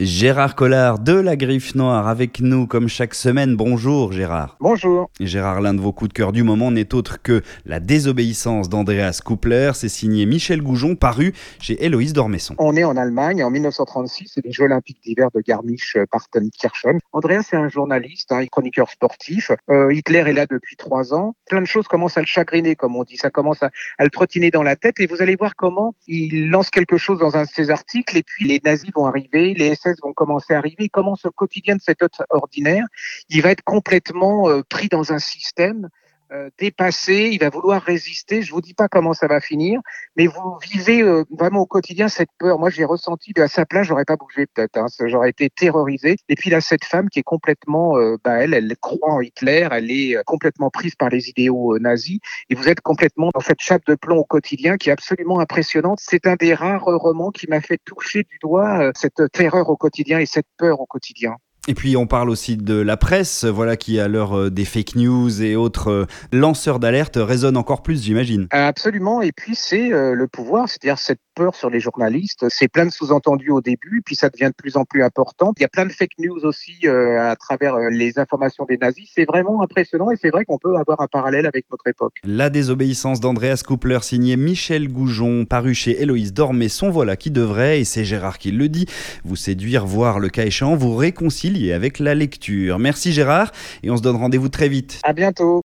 Gérard Collard de la Griffe Noire avec nous comme chaque semaine. Bonjour Gérard. Bonjour. Gérard, l'un de vos coups de cœur du moment n'est autre que La désobéissance d'Andreas Coupler. C'est signé Michel Goujon, paru chez Héloïse Dormesson. On est en Allemagne en 1936, c'est les Jeux Olympiques d'hiver de Garmisch-Partenkirchen. Andreas est un journaliste, un chroniqueur sportif. Euh, Hitler est là depuis trois ans. Plein de choses commencent à le chagriner, comme on dit. Ça commence à, à le trottiner dans la tête et vous allez voir comment il lance quelque chose dans un de ses articles et puis les nazis vont arriver, les vont commencer à arriver, comment ce quotidien de cet autre ordinaire, il va être complètement euh, pris dans un système euh, dépassé, il va vouloir résister. Je vous dis pas comment ça va finir, mais vous vivez euh, vraiment au quotidien cette peur. Moi, j'ai ressenti à sa place, j'aurais pas bougé peut-être, hein, j'aurais été terrorisé. Et puis là, cette femme qui est complètement, euh, bah, elle, elle croit en Hitler, elle est complètement prise par les idéaux nazis, et vous êtes complètement dans cette chape de plomb au quotidien qui est absolument impressionnante. C'est un des rares romans qui m'a fait toucher du doigt cette terreur au quotidien et cette peur au quotidien. Et puis on parle aussi de la presse, voilà qui à l'heure euh, des fake news et autres euh, lanceurs d'alerte résonne encore plus, j'imagine. Absolument. Et puis c'est euh, le pouvoir, c'est-à-dire cette peur sur les journalistes. C'est plein de sous-entendus au début, puis ça devient de plus en plus important. Il y a plein de fake news aussi à travers les informations des nazis. C'est vraiment impressionnant et c'est vrai qu'on peut avoir un parallèle avec notre époque. La désobéissance d'Andreas Coupler, signé Michel Goujon, paru chez Héloïse Dormesson, voilà qui devrait, et c'est Gérard qui le dit, vous séduire, voir le cas échéant, vous réconcilier avec la lecture. Merci Gérard et on se donne rendez-vous très vite. À bientôt.